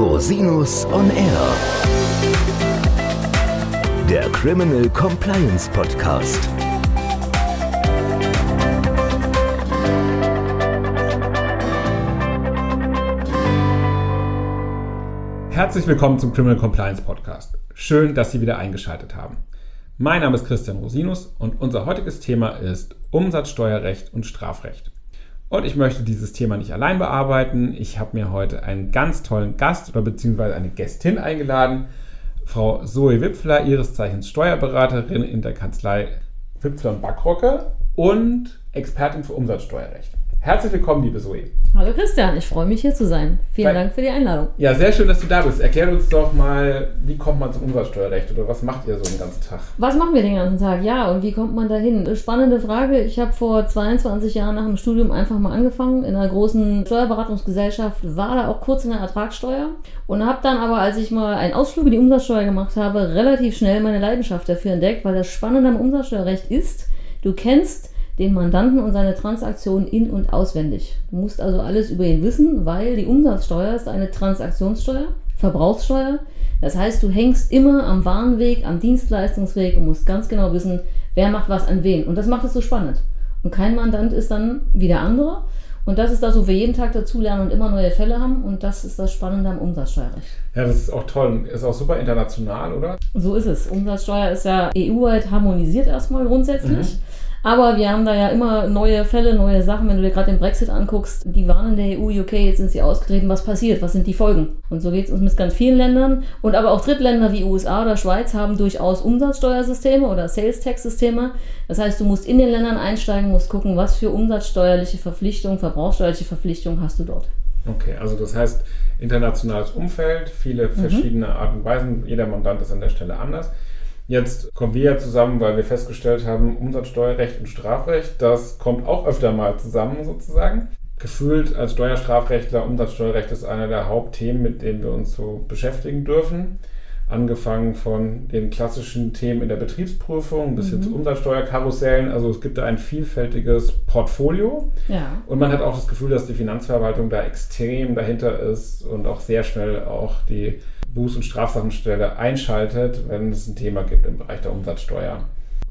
Rosinus on Air. Der Criminal Compliance Podcast. Herzlich willkommen zum Criminal Compliance Podcast. Schön, dass Sie wieder eingeschaltet haben. Mein Name ist Christian Rosinus und unser heutiges Thema ist Umsatzsteuerrecht und Strafrecht. Und ich möchte dieses Thema nicht allein bearbeiten. Ich habe mir heute einen ganz tollen Gast oder beziehungsweise eine Gästin eingeladen, Frau Zoe Wipfler, ihres Zeichens Steuerberaterin in der Kanzlei Wipfler und Backrocke und Expertin für Umsatzsteuerrecht. Herzlich willkommen, liebe Zoe. Hallo Christian, ich freue mich hier zu sein. Vielen Weil, Dank für die Einladung. Ja, sehr schön, dass du da bist. Erklär uns doch mal, wie kommt man zum Umsatzsteuerrecht oder was macht ihr so den ganzen Tag? Was machen wir den ganzen Tag? Ja, und wie kommt man dahin? Spannende Frage. Ich habe vor 22 Jahren nach dem Studium einfach mal angefangen in einer großen Steuerberatungsgesellschaft, war da auch kurz in der Ertragssteuer und habe dann aber, als ich mal einen Ausflug in die Umsatzsteuer gemacht habe, relativ schnell meine Leidenschaft dafür entdeckt, weil das Spannende am Umsatzsteuerrecht ist, du kennst den Mandanten und seine Transaktionen in- und auswendig. Du musst also alles über ihn wissen, weil die Umsatzsteuer ist eine Transaktionssteuer, Verbrauchssteuer. Das heißt, du hängst immer am Warenweg, am Dienstleistungsweg und musst ganz genau wissen, wer macht was an wen. Und das macht es so spannend. Und kein Mandant ist dann wie der andere. Und das ist das, wo wir jeden Tag dazulernen und immer neue Fälle haben. Und das ist das Spannende am Umsatzsteuerrecht. Ja, das ist auch toll. Ist auch super international, oder? So ist es. Umsatzsteuer ist ja EU-weit harmonisiert erstmal grundsätzlich. Mhm. Aber wir haben da ja immer neue Fälle, neue Sachen. Wenn du dir gerade den Brexit anguckst, die waren in der EU, UK, jetzt sind sie ausgetreten. Was passiert? Was sind die Folgen? Und so geht es uns mit ganz vielen Ländern. Und aber auch Drittländer wie USA oder Schweiz haben durchaus Umsatzsteuersysteme oder Sales-Tax-Systeme. Das heißt, du musst in den Ländern einsteigen, musst gucken, was für umsatzsteuerliche Verpflichtungen, verbrauchssteuerliche Verpflichtungen hast du dort. Okay, also das heißt internationales Umfeld, viele mhm. verschiedene mhm. Arten und Weisen. Jeder Mandant ist an der Stelle anders. Jetzt kommen wir ja zusammen, weil wir festgestellt haben, Umsatzsteuerrecht und Strafrecht, das kommt auch öfter mal zusammen sozusagen. Gefühlt als Steuerstrafrechtler, Umsatzsteuerrecht ist einer der Hauptthemen, mit denen wir uns so beschäftigen dürfen. Angefangen von den klassischen Themen in der Betriebsprüfung bis mhm. hin zu Umsatzsteuerkarussellen. Also es gibt da ein vielfältiges Portfolio. Ja. Und man hat auch das Gefühl, dass die Finanzverwaltung da extrem dahinter ist und auch sehr schnell auch die Buß- und Strafsachenstelle einschaltet, wenn es ein Thema gibt im Bereich der Umsatzsteuer.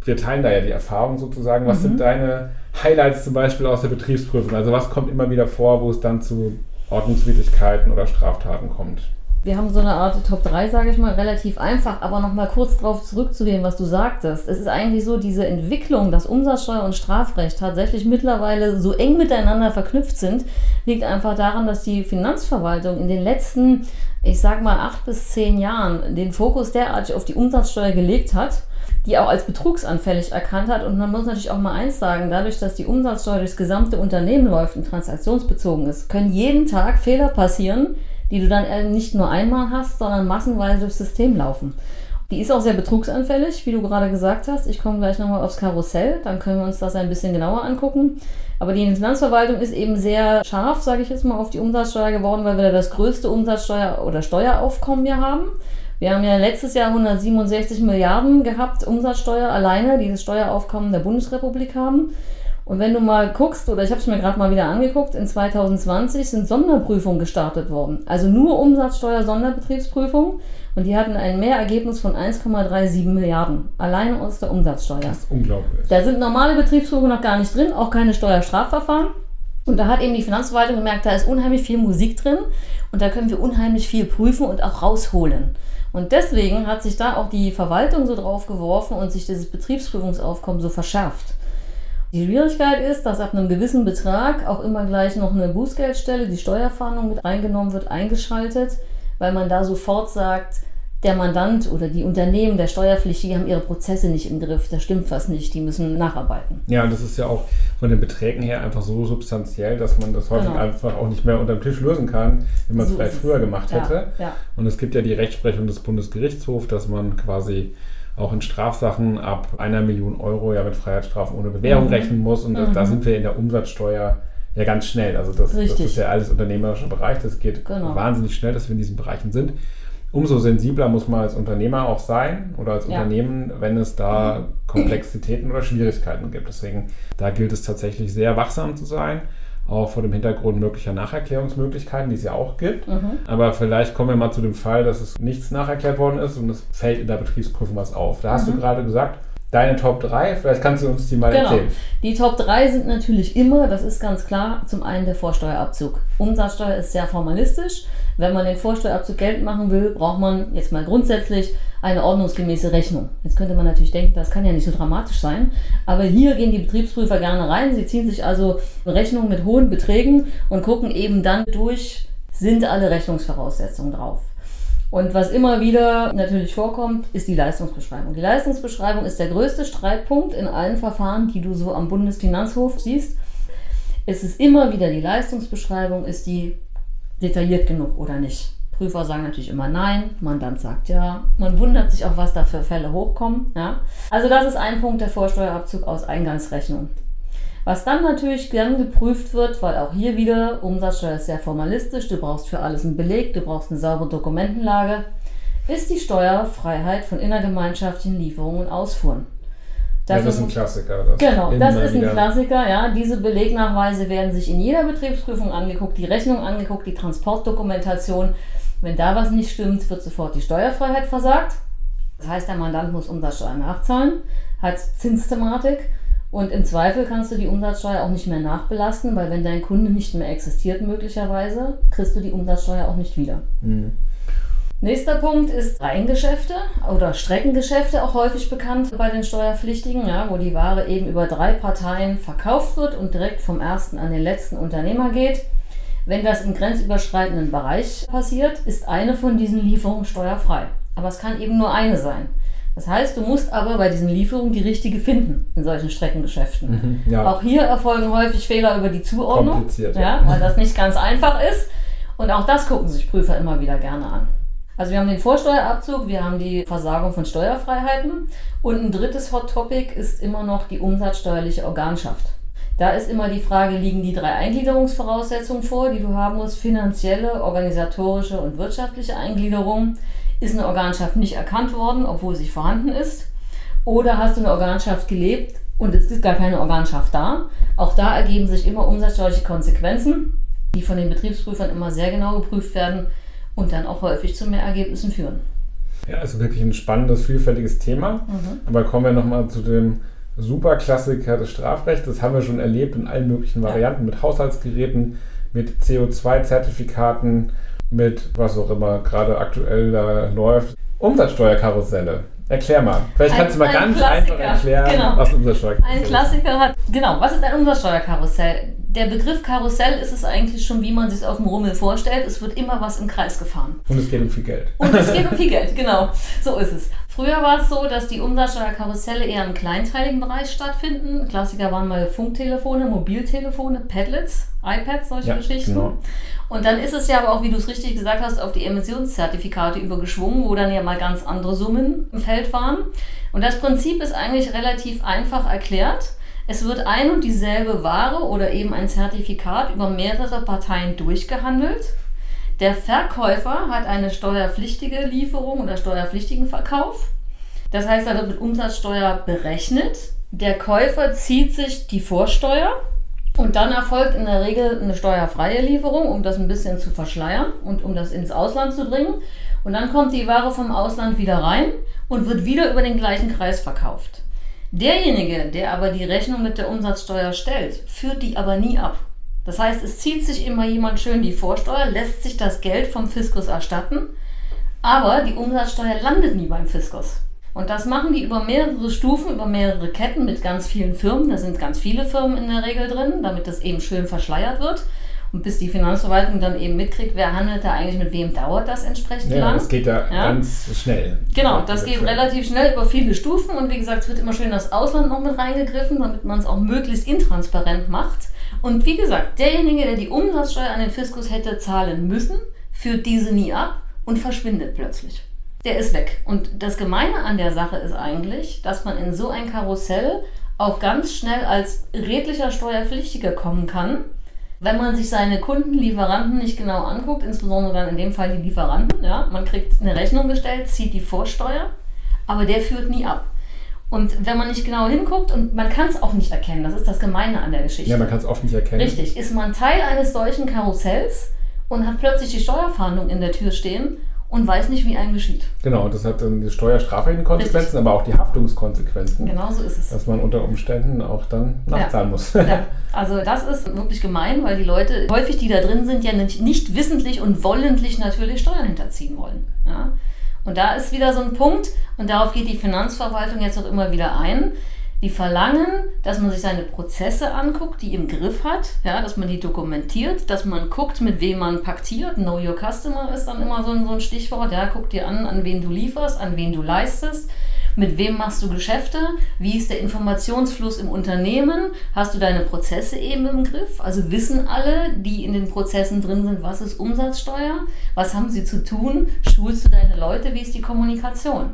Wir teilen da ja die Erfahrung sozusagen. Was mhm. sind deine Highlights zum Beispiel aus der Betriebsprüfung? Also was kommt immer wieder vor, wo es dann zu Ordnungswidrigkeiten oder Straftaten kommt? Wir haben so eine Art Top 3, sage ich mal, relativ einfach, aber nochmal kurz darauf zurückzugehen, was du sagtest. Es ist eigentlich so, diese Entwicklung, dass Umsatzsteuer und Strafrecht tatsächlich mittlerweile so eng miteinander verknüpft sind, liegt einfach daran, dass die Finanzverwaltung in den letzten, ich sag mal, acht bis zehn Jahren den Fokus derartig auf die Umsatzsteuer gelegt hat, die auch als betrugsanfällig erkannt hat. Und man muss natürlich auch mal eins sagen, dadurch, dass die Umsatzsteuer durchs gesamte Unternehmen läuft und transaktionsbezogen ist, können jeden Tag Fehler passieren, die du dann nicht nur einmal hast, sondern massenweise durchs System laufen. Die ist auch sehr betrugsanfällig, wie du gerade gesagt hast. Ich komme gleich nochmal aufs Karussell, dann können wir uns das ein bisschen genauer angucken. Aber die Finanzverwaltung ist eben sehr scharf, sage ich jetzt mal, auf die Umsatzsteuer geworden, weil wir da das größte Umsatzsteuer- oder Steueraufkommen hier haben. Wir haben ja letztes Jahr 167 Milliarden gehabt, Umsatzsteuer alleine, dieses Steueraufkommen der Bundesrepublik haben. Und wenn du mal guckst, oder ich habe es mir gerade mal wieder angeguckt, in 2020 sind Sonderprüfungen gestartet worden. Also nur Umsatzsteuer Sonderbetriebsprüfungen. Und die hatten ein Mehrergebnis von 1,37 Milliarden. Alleine aus der Umsatzsteuer. Das ist unglaublich. Da sind normale Betriebsprüfungen noch gar nicht drin, auch keine Steuerstrafverfahren. Und da hat eben die Finanzverwaltung gemerkt, da ist unheimlich viel Musik drin und da können wir unheimlich viel prüfen und auch rausholen. Und deswegen hat sich da auch die Verwaltung so drauf geworfen und sich dieses Betriebsprüfungsaufkommen so verschärft. Die Schwierigkeit ist, dass ab einem gewissen Betrag auch immer gleich noch eine Bußgeldstelle, die Steuerfahndung mit reingenommen wird, eingeschaltet, weil man da sofort sagt, der Mandant oder die Unternehmen, der Steuerpflichtige haben ihre Prozesse nicht im Griff, da stimmt was nicht, die müssen nacharbeiten. Ja, und das ist ja auch von den Beträgen her einfach so substanziell, dass man das häufig genau. einfach auch nicht mehr unter dem Tisch lösen kann, wenn man so es vielleicht früher gemacht hätte. Ja, ja. Und es gibt ja die Rechtsprechung des Bundesgerichtshofs, dass man quasi auch in Strafsachen ab einer Million Euro ja mit Freiheitsstrafen ohne Bewährung mhm. rechnen muss. Und mhm. da sind wir in der Umsatzsteuer ja ganz schnell. Also das, das ist ja alles unternehmerischer Bereich. Das geht genau. wahnsinnig schnell, dass wir in diesen Bereichen sind. Umso sensibler muss man als Unternehmer auch sein oder als ja. Unternehmen, wenn es da Komplexitäten oder Schwierigkeiten gibt. Deswegen, da gilt es tatsächlich sehr wachsam zu sein auch vor dem Hintergrund möglicher Nacherklärungsmöglichkeiten, die es ja auch gibt. Mhm. Aber vielleicht kommen wir mal zu dem Fall, dass es nichts nacherklärt worden ist und es fällt in der Betriebsprüfung was auf. Da hast Mhm. du gerade gesagt, deine Top 3, vielleicht kannst du uns die mal Genau. erzählen. Die Top 3 sind natürlich immer, das ist ganz klar, zum einen der Vorsteuerabzug. Umsatzsteuer ist sehr formalistisch. Wenn man den Vorsteuerabzug geltend machen will, braucht man jetzt mal grundsätzlich eine ordnungsgemäße Rechnung. Jetzt könnte man natürlich denken, das kann ja nicht so dramatisch sein. Aber hier gehen die Betriebsprüfer gerne rein. Sie ziehen sich also Rechnungen mit hohen Beträgen und gucken eben dann durch, sind alle Rechnungsvoraussetzungen drauf. Und was immer wieder natürlich vorkommt, ist die Leistungsbeschreibung. Die Leistungsbeschreibung ist der größte Streitpunkt in allen Verfahren, die du so am Bundesfinanzhof siehst. Es ist immer wieder die Leistungsbeschreibung, ist die detailliert genug oder nicht. Prüfer sagen natürlich immer nein, Mandant sagt ja. Man wundert sich auch, was da für Fälle hochkommen. Ja? Also das ist ein Punkt der Vorsteuerabzug aus Eingangsrechnung. Was dann natürlich gern geprüft wird, weil auch hier wieder Umsatzsteuer ist sehr formalistisch, du brauchst für alles einen Beleg, du brauchst eine saubere Dokumentenlage, ist die Steuerfreiheit von innergemeinschaftlichen Lieferungen und Ausfuhren. Ja, das ist ein Klassiker. Das Genau, das ist ein wieder- Klassiker, ja. Diese Belegnachweise werden sich in jeder Betriebsprüfung angeguckt, die Rechnung angeguckt, die Transportdokumentation. Wenn da was nicht stimmt, wird sofort die Steuerfreiheit versagt. Das heißt, der Mandant muss Umsatzsteuer nachzahlen, hat Zinsthematik und im Zweifel kannst du die Umsatzsteuer auch nicht mehr nachbelasten, weil wenn dein Kunde nicht mehr existiert möglicherweise, kriegst du die Umsatzsteuer auch nicht wieder. Mhm. Nächster Punkt ist Reihengeschäfte oder Streckengeschäfte, auch häufig bekannt bei den Steuerpflichtigen, ja, wo die Ware eben über drei Parteien verkauft wird und direkt vom ersten an den letzten Unternehmer geht. Wenn das im grenzüberschreitenden Bereich passiert, ist eine von diesen Lieferungen steuerfrei. Aber es kann eben nur eine sein. Das heißt, du musst aber bei diesen Lieferungen die richtige finden in solchen Streckengeschäften. Mhm, ja. Auch hier erfolgen häufig Fehler über die Zuordnung, Kompliziert, ja. ja, weil das nicht ganz einfach ist. Und auch das gucken sich Prüfer immer wieder gerne an. Also wir haben den Vorsteuerabzug, wir haben die Versagung von Steuerfreiheiten und ein drittes Hot Topic ist immer noch die umsatzsteuerliche Organschaft. Da ist immer die Frage, liegen die drei Eingliederungsvoraussetzungen vor, die du haben musst, finanzielle, organisatorische und wirtschaftliche Eingliederung. Ist eine Organschaft nicht erkannt worden, obwohl sie vorhanden ist? Oder hast du eine Organschaft gelebt und es ist gar keine Organschaft da? Auch da ergeben sich immer umsatzsteuerliche Konsequenzen, die von den Betriebsprüfern immer sehr genau geprüft werden und dann auch häufig zu mehr Ergebnissen führen. Ja, also wirklich ein spannendes, vielfältiges Thema. Mhm. Aber kommen wir nochmal zu dem Superklassiker des Strafrechts. Das haben wir schon erlebt in allen möglichen Varianten mit Haushaltsgeräten, mit CO2-Zertifikaten, mit was auch immer gerade aktuell da läuft. Umsatzsteuerkarusselle. Erklär mal. Vielleicht Ein- kannst du mal ein ganz Klassiker, einfach erklären, genau. was ein Umsatzsteuerkarussell Ein ist. Klassiker hat, genau, was ist ein Umsatzsteuerkarussell? Der Begriff Karussell ist es eigentlich schon, wie man sich es auf dem Rummel vorstellt. Es wird immer was im Kreis gefahren. Und es geht um viel Geld. Und es geht um viel Geld, genau. So ist es. Früher war es so, dass die Umsatzsteuerkarusselle eher im kleinteiligen Bereich stattfinden. Klassiker waren mal Funktelefone, Mobiltelefone, Padlets, iPads, solche Ja, Geschichten. genau. Und dann ist es ja aber auch, wie du es richtig gesagt hast, auf die Emissionszertifikate übergeschwungen, wo dann ja mal ganz andere Summen im Feld waren. Und das Prinzip ist eigentlich relativ einfach erklärt. Es wird ein und dieselbe Ware oder eben ein Zertifikat über mehrere Parteien durchgehandelt. Der Verkäufer hat eine steuerpflichtige Lieferung oder steuerpflichtigen Verkauf. Das heißt, da wird mit Umsatzsteuer berechnet. Der Käufer zieht sich die Vorsteuer und dann erfolgt in der Regel eine steuerfreie Lieferung, um das ein bisschen zu verschleiern und um das ins Ausland zu bringen. Und dann kommt die Ware vom Ausland wieder rein und wird wieder über den gleichen Kreis verkauft. Derjenige, der aber die Rechnung mit der Umsatzsteuer stellt, führt die aber nie ab. Das heißt, es zieht sich immer jemand schön die Vorsteuer, lässt sich das Geld vom Fiskus erstatten, aber die Umsatzsteuer landet nie beim Fiskus. Und das machen die über mehrere Stufen, über mehrere Ketten mit ganz vielen Firmen. Da sind ganz viele Firmen in der Regel drin, damit das eben schön verschleiert wird. Und bis die Finanzverwaltung dann eben mitkriegt, wer handelt da eigentlich mit wem, dauert das entsprechend Ja, lang. das geht da Ja. ganz schnell. Genau, das geht schnell. relativ schnell über viele Stufen und wie gesagt, es wird immer schön das Ausland noch mit reingegriffen, damit man es auch möglichst intransparent macht. Und wie gesagt, derjenige, der die Umsatzsteuer an den Fiskus hätte zahlen müssen, führt diese nie ab und verschwindet plötzlich. Der ist weg. Und das Gemeine an der Sache ist eigentlich, dass man in so ein Karussell auch ganz schnell als redlicher Steuerpflichtiger kommen kann, wenn man sich seine Kunden, Lieferanten nicht genau anguckt, insbesondere dann in dem Fall die Lieferanten, ja, man kriegt eine Rechnung gestellt, zieht die Vorsteuer, aber der führt nie ab. Und wenn man nicht genau hinguckt und man kann es auch nicht erkennen, das ist das Gemeine an der Geschichte. Ja, man kann es oft nicht erkennen. Richtig, ist man Teil eines solchen Karussells und hat plötzlich die Steuerfahndung in der Tür stehen und weiß nicht, wie einem geschieht. Genau, und das hat dann die steuerstrafrechtlichen Konsequenzen, aber auch die Haftungskonsequenzen. Genau so ist es. Dass man unter Umständen auch dann nachzahlen ja. muss. Ja. Also das ist wirklich gemein, weil die Leute häufig, die da drin sind, ja nicht, nicht wissentlich und wollentlich natürlich Steuern hinterziehen wollen. Und da ist wieder so ein Punkt, und darauf geht die Finanzverwaltung jetzt auch immer wieder ein. Die verlangen, dass man sich seine Prozesse anguckt, die im Griff hat, ja, dass man die dokumentiert, dass man guckt, mit wem man paktiert. Know your customer ist dann immer so ein, so ein Stichwort. Ja, guck dir an, an wen du lieferst, an wen du leistest. Mit wem machst du Geschäfte? Wie ist der Informationsfluss im Unternehmen? Hast du deine Prozesse eben im Griff? Also wissen alle, die in den Prozessen drin sind, was ist Umsatzsteuer? Was haben sie zu tun? Schulst du deine Leute? Wie ist die Kommunikation?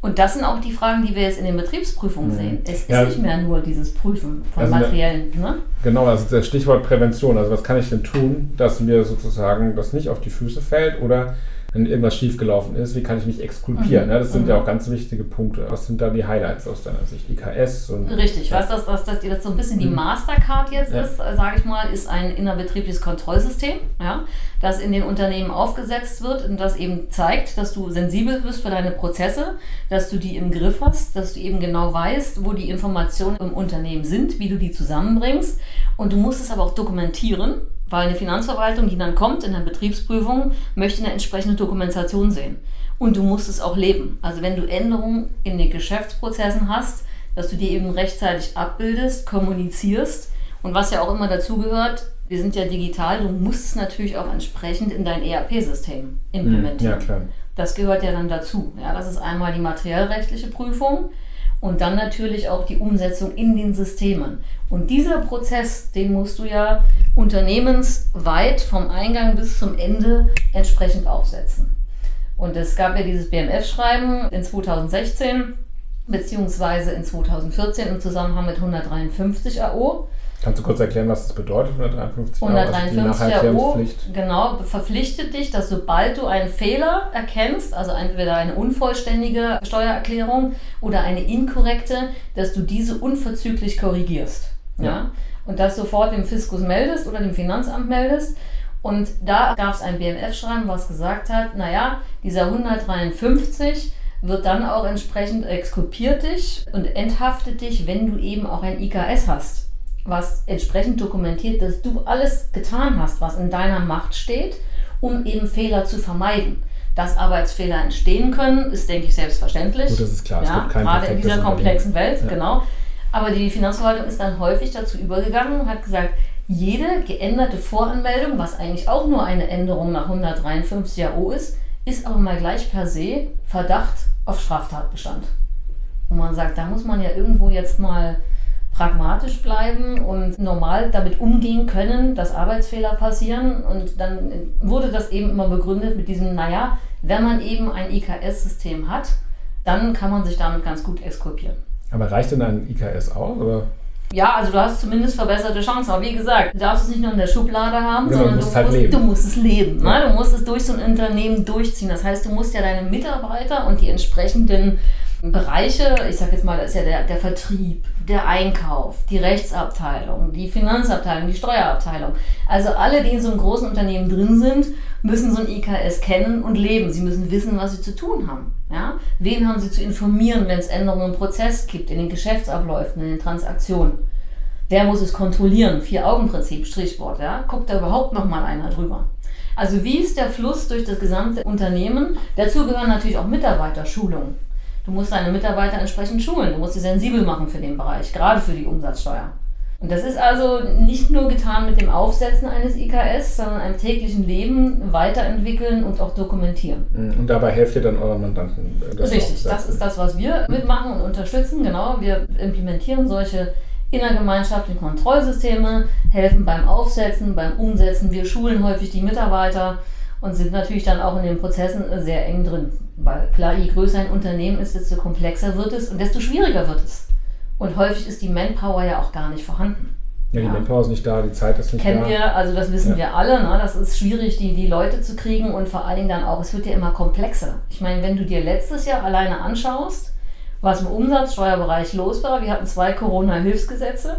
Und das sind auch die Fragen, die wir jetzt in den Betriebsprüfungen sehen. Es Ja. ist nicht mehr nur dieses Prüfen von Also, materiellen. Ne? Genau, also das Stichwort Prävention. Also was kann ich denn tun, dass mir sozusagen das nicht auf die Füße fällt oder wenn irgendwas schiefgelaufen ist, wie kann ich mich exkulpieren? Mhm. Ja, das sind Mhm. ja auch ganz wichtige Punkte. Was sind da die Highlights aus deiner Sicht? IKS und Richtig, was das, was das jetzt so ein bisschen die Mhm. Mastercard jetzt Ja. ist, sage ich mal, ist ein innerbetriebliches Kontrollsystem, ja, das in den Unternehmen aufgesetzt wird und das eben zeigt, dass du sensibel bist für deine Prozesse, dass du die im Griff hast, dass du eben genau weißt, wo die Informationen im Unternehmen sind, wie du die zusammenbringst und du musst es aber auch dokumentieren, weil eine Finanzverwaltung, die dann kommt in der Betriebsprüfung, möchte eine entsprechende Dokumentation sehen. Und du musst es auch leben. Also wenn du Änderungen in den Geschäftsprozessen hast, dass du die eben rechtzeitig abbildest, kommunizierst und was ja auch immer dazugehört, wir sind ja digital, du musst es natürlich auch entsprechend in dein ERP-System implementieren. Ja, klar. Das gehört ja dann dazu. Ja, das ist einmal die materiellrechtliche Prüfung und dann natürlich auch die Umsetzung in den Systemen. Und dieser Prozess, den musst du ja unternehmensweit vom Eingang bis zum Ende entsprechend aufsetzen. Und es gab ja dieses BMF-Schreiben in 2016 beziehungsweise in 2014 im Zusammenhang mit 153 AO. Kannst du kurz erklären, was das bedeutet, 153 Euro? 153 also die AO, Nacherklärungspflicht? genau, verpflichtet dich, dass sobald du einen Fehler erkennst, also entweder eine unvollständige Steuererklärung oder eine inkorrekte, dass du diese unverzüglich korrigierst. Ja. Ja. Und das sofort dem Fiskus meldest oder dem Finanzamt meldest. Und da gab es ein BMF-Schreiben, was gesagt hat, naja, dieser 153 wird dann auch entsprechend exkulpiert dich und enthaftet dich, wenn du eben auch ein IKS hast was entsprechend dokumentiert, dass du alles getan hast, was in deiner Macht steht, um eben Fehler zu vermeiden. Dass Arbeitsfehler entstehen können, ist, denke ich, selbstverständlich. Gut, das ist klar. Ja, gerade in dieser komplexen Welt, Ja. genau. Aber die Finanzverwaltung ist dann häufig dazu übergegangen und hat gesagt, jede geänderte Voranmeldung, was eigentlich auch nur eine Änderung nach 153 AO ist, ist aber mal gleich per se Verdacht auf Straftatbestand. Und man sagt, da muss man ja irgendwo jetzt mal pragmatisch bleiben und normal damit umgehen können, dass Arbeitsfehler passieren. Und dann wurde das eben immer begründet mit diesem, naja, wenn man eben ein IKS-System hat, dann kann man sich damit ganz gut exkulpieren. Aber reicht denn ein IKS aus? Oder? Ja, also du hast zumindest verbesserte Chancen. Aber wie gesagt, du darfst es nicht nur in der Schublade haben, Genau, du sondern musst du, halt musst, du musst es leben. Ja. Ne? Du musst es durch so ein Unternehmen durchziehen. Das heißt, du musst ja deine Mitarbeiter und die entsprechenden Bereiche, ich sag jetzt mal, das ist ja der, der Vertrieb, der Einkauf, die Rechtsabteilung, die Finanzabteilung, die Steuerabteilung. Also alle, die in so einem großen Unternehmen drin sind, müssen so ein IKS kennen und leben. Sie müssen wissen, was sie zu tun haben. Ja? Wen haben sie zu informieren, wenn es Änderungen im Prozess gibt, in den Geschäftsabläufen, in den Transaktionen? Wer muss es kontrollieren? Vier-Augen-Prinzip, Strichwort. Ja? Guckt da überhaupt noch mal einer drüber? Also wie ist der Fluss durch das gesamte Unternehmen? Dazu gehören natürlich auch Mitarbeiterschulungen. Du musst deine Mitarbeiter entsprechend schulen. Du musst sie sensibel machen für den Bereich, gerade für die Umsatzsteuer. Und das ist also nicht nur getan mit dem Aufsetzen eines IKS, sondern einem täglichen Leben weiterentwickeln und auch dokumentieren. Und dabei helft ihr dann euren Mandanten. äh, das Richtig, das aufzusetzen. ist das, was wir mitmachen und unterstützen. Genau, wir implementieren solche innergemeinschaftlichen Kontrollsysteme, helfen beim Aufsetzen, beim Umsetzen. Wir schulen häufig die Mitarbeiter und sind natürlich dann auch in den Prozessen sehr eng drin. Weil klar, je größer ein Unternehmen ist, desto komplexer wird es und desto schwieriger wird es. Und häufig ist die Manpower ja auch gar nicht vorhanden. Ja, die Ja. Manpower ist nicht da, die Zeit ist nicht Kennen da. wir, also das wissen Ja. wir alle, ne? das ist schwierig, die, die Leute zu kriegen und vor allen Dingen dann auch, es wird ja immer komplexer. Ich meine, wenn du dir letztes Jahr alleine anschaust, was im Umsatzsteuerbereich los war. Wir hatten zwei Corona-Hilfsgesetze.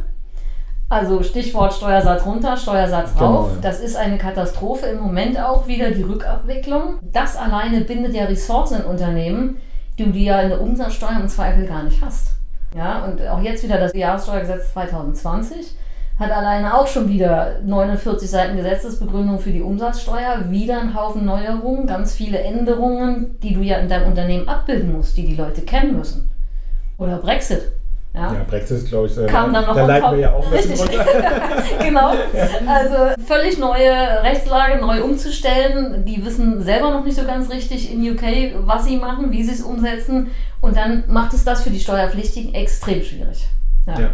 Also Stichwort Steuersatz runter, Steuersatz Genau, rauf. ja. Das ist eine Katastrophe im Moment auch wieder, die Rückabwicklung. Das alleine bindet ja Ressourcen in Unternehmen, die du ja in der Umsatzsteuer im Zweifel gar nicht hast. Ja, und auch jetzt wieder das Jahressteuergesetz 2020 hat alleine auch schon wieder 49 Seiten Gesetzesbegründung für die Umsatzsteuer, wieder ein Haufen Neuerungen, ganz viele Änderungen, die du ja in deinem Unternehmen abbilden musst, die die Leute kennen müssen. Oder Brexit. Ja, Ja, Brexit, glaube ich, äh, Kam dann noch da leiten wir ja auch Richtig. genau. Also völlig neue Rechtslage neu umzustellen. Die wissen selber noch nicht so ganz richtig in UK, was sie machen, wie sie es umsetzen. Und dann macht es das für die Steuerpflichtigen extrem schwierig. Ja. Ja.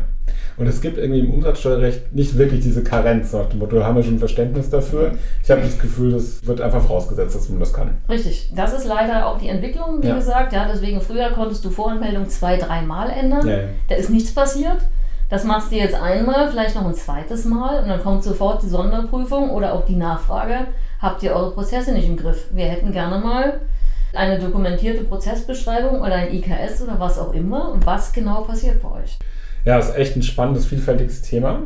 Und es gibt irgendwie im Umsatzsteuerrecht nicht wirklich diese Karenz nach dem Motto, haben wir schon Verständnis dafür. Ich habe das Gefühl, das wird einfach vorausgesetzt, dass man das kann. Richtig. Das ist leider auch die Entwicklung, wie Ja. gesagt. Ja, deswegen früher konntest du Voranmeldung zwei, dreimal ändern. Ja, ja. Da ist nichts passiert. Das machst du jetzt einmal, vielleicht noch ein zweites Mal und dann kommt sofort die Sonderprüfung oder auch die Nachfrage. Habt ihr eure Prozesse nicht im Griff? Wir hätten gerne mal eine dokumentierte Prozessbeschreibung oder ein IKS oder was auch immer und was genau passiert bei euch. Ja, ist echt ein spannendes, vielfältiges Thema.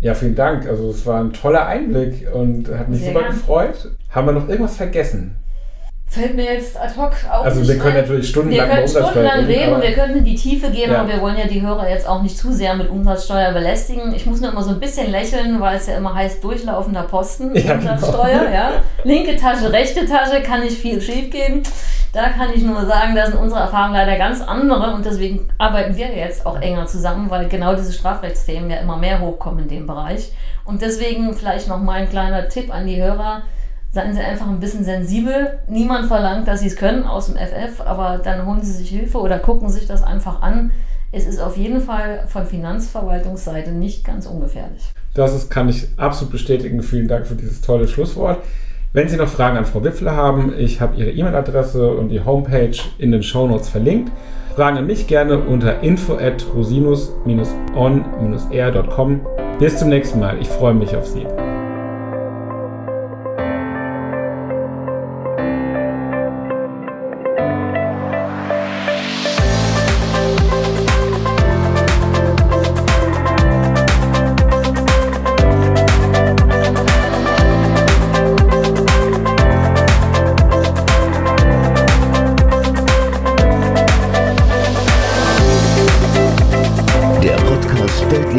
Ja, vielen Dank. Also es war ein toller Einblick und hat mich Sehr super gern. gefreut. Haben wir noch irgendwas vergessen? Fällt mir jetzt ad hoc auf. Also wir können natürlich Wir stundenlang über können stundenlang reden wir könnten in die Tiefe gehen, Ja. aber wir wollen ja die Hörer jetzt auch nicht zu sehr mit Umsatzsteuer belästigen. Ich muss nur immer so ein bisschen lächeln, weil es ja immer heißt, durchlaufender Posten, Ja, genau. Umsatzsteuer, ja. Linke Tasche, rechte Tasche, kann nicht viel schief gehen. Da kann ich nur sagen, da sind unsere Erfahrungen leider ganz andere und deswegen arbeiten wir jetzt auch enger zusammen, weil genau diese Strafrechtsthemen ja immer mehr hochkommen in dem Bereich. Und deswegen vielleicht noch mal ein kleiner Tipp an die Hörer. Seien Sie einfach ein bisschen sensibel. Niemand verlangt, dass Sie es können aus dem FF, aber dann holen Sie sich Hilfe oder gucken sich das einfach an. Es ist auf jeden Fall von Finanzverwaltungsseite nicht ganz ungefährlich. Das ist, kann ich absolut bestätigen. Vielen Dank für dieses tolle Schlusswort. Wenn Sie noch Fragen an Frau Wipfler haben, ich habe Ihre E-Mail-Adresse und die Homepage in den Shownotes verlinkt. Fragen an mich gerne unter info at rosinus-on-air.com. Bis zum nächsten Mal. Ich freue mich auf Sie.